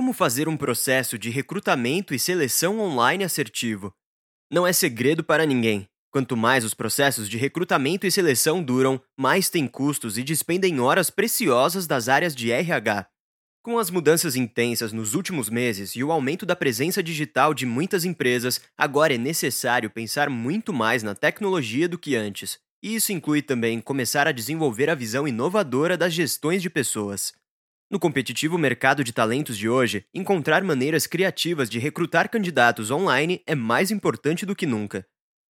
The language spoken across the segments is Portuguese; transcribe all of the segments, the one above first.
Como fazer um processo de recrutamento e seleção online assertivo? Não é segredo para ninguém. Quanto mais os processos de recrutamento e seleção duram, mais tem custos e despendem horas preciosas das áreas de RH. Com as mudanças intensas nos últimos meses e o aumento da presença digital de muitas empresas, agora é necessário pensar muito mais na tecnologia do que antes. E isso inclui também começar a desenvolver a visão inovadora das gestões de pessoas. No competitivo mercado de talentos de hoje, encontrar maneiras criativas de recrutar candidatos online é mais importante do que nunca.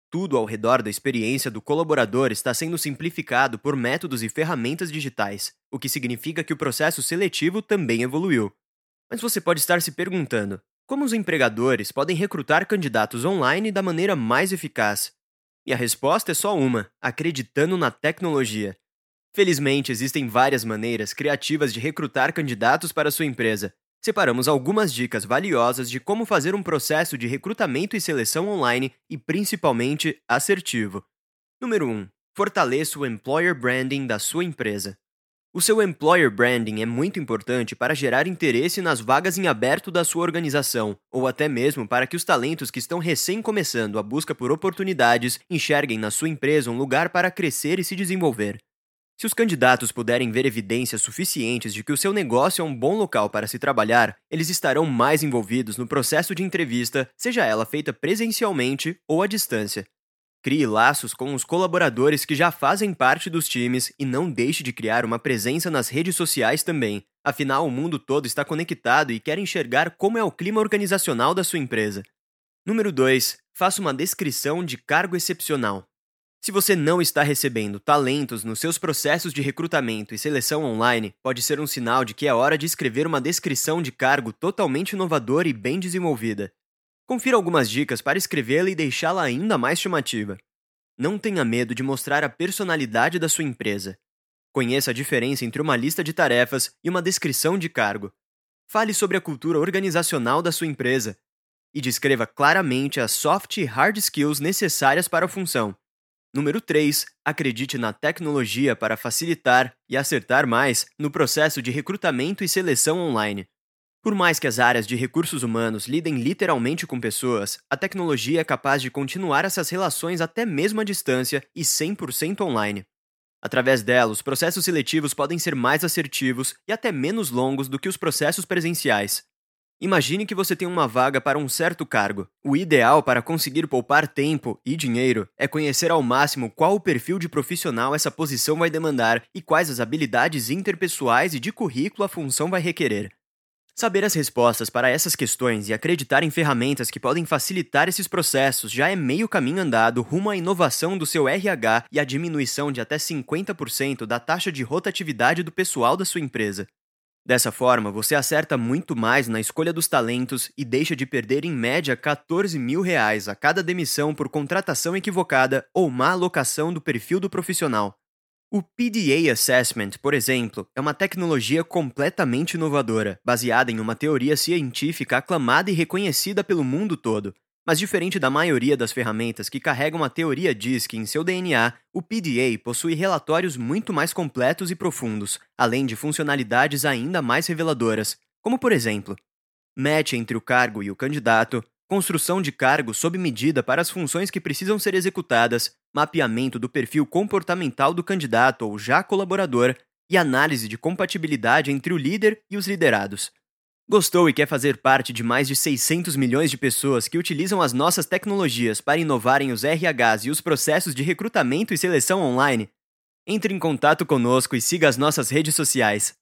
Tudo ao redor da experiência do colaborador está sendo simplificado por métodos e ferramentas digitais, o que significa que o processo seletivo também evoluiu. Mas você pode estar se perguntando: como os empregadores podem recrutar candidatos online da maneira mais eficaz? E a resposta é só uma: acreditando na tecnologia. Felizmente, existem várias maneiras criativas de recrutar candidatos para sua empresa, separamos algumas dicas valiosas de como fazer um processo de recrutamento e seleção online e principalmente assertivo. Número 1. Fortaleça o employer branding da sua empresa. O seu employer branding é muito importante para gerar interesse nas vagas em aberto da sua organização, ou até mesmo para que os talentos que estão recém começando a busca por oportunidades enxerguem na sua empresa um lugar para crescer e se desenvolver. Se os candidatos puderem ver evidências suficientes de que o seu negócio é um bom local para se trabalhar, eles estarão mais envolvidos no processo de entrevista, seja ela feita presencialmente ou à distância. Crie laços com os colaboradores que já fazem parte dos times e não deixe de criar uma presença nas redes sociais também. Afinal, o mundo todo está conectado e quer enxergar como é o clima organizacional da sua empresa. Número 2. Faça uma descrição de cargo excepcional. Se você não está recebendo talentos nos seus processos de recrutamento e seleção online, pode ser um sinal de que é hora de escrever uma descrição de cargo totalmente inovadora e bem desenvolvida. Confira algumas dicas para escrevê-la e deixá-la ainda mais chamativa. Não tenha medo de mostrar a personalidade da sua empresa. Conheça a diferença entre uma lista de tarefas e uma descrição de cargo. Fale sobre a cultura organizacional da sua empresa e descreva claramente as soft e hard skills necessárias para a função. Número 3. Acredite na tecnologia para facilitar e acertar mais no processo de recrutamento e seleção online. Por mais que as áreas de recursos humanos lidem literalmente com pessoas, a tecnologia é capaz de continuar essas relações até mesmo à distância e 100% online. Através dela, os processos seletivos podem ser mais assertivos e até menos longos do que os processos presenciais, Imagine que você tem uma vaga para um certo cargo. O ideal para conseguir poupar tempo e dinheiro é conhecer ao máximo qual o perfil de profissional essa posição vai demandar e quais as habilidades interpessoais e de currículo a função vai requerer. Saber as respostas para essas questões e acreditar em ferramentas que podem facilitar esses processos já é meio caminho andado rumo à inovação do seu RH e à diminuição de até 50% da taxa de rotatividade do pessoal da sua empresa. Dessa forma, você acerta muito mais na escolha dos talentos e deixa de perder em média 14 mil reais a cada demissão por contratação equivocada ou má alocação do perfil do profissional. O PDA Assessment, por exemplo, é uma tecnologia completamente inovadora, baseada em uma teoria científica aclamada e reconhecida pelo mundo todo, mas diferente da maioria das ferramentas que carregam a teoria DISC em seu DNA, o PDA possui relatórios muito mais completos e profundos, além de funcionalidades ainda mais reveladoras, como por exemplo, match entre o cargo e o candidato, construção de cargo sob medida para as funções que precisam ser executadas, mapeamento do perfil comportamental do candidato ou já colaborador e análise de compatibilidade entre o líder e os liderados. Gostou e quer fazer parte de mais de 600 milhões de pessoas que utilizam as nossas tecnologias para inovarem os RHs e os processos de recrutamento e seleção online? Entre em contato conosco e siga as nossas redes sociais.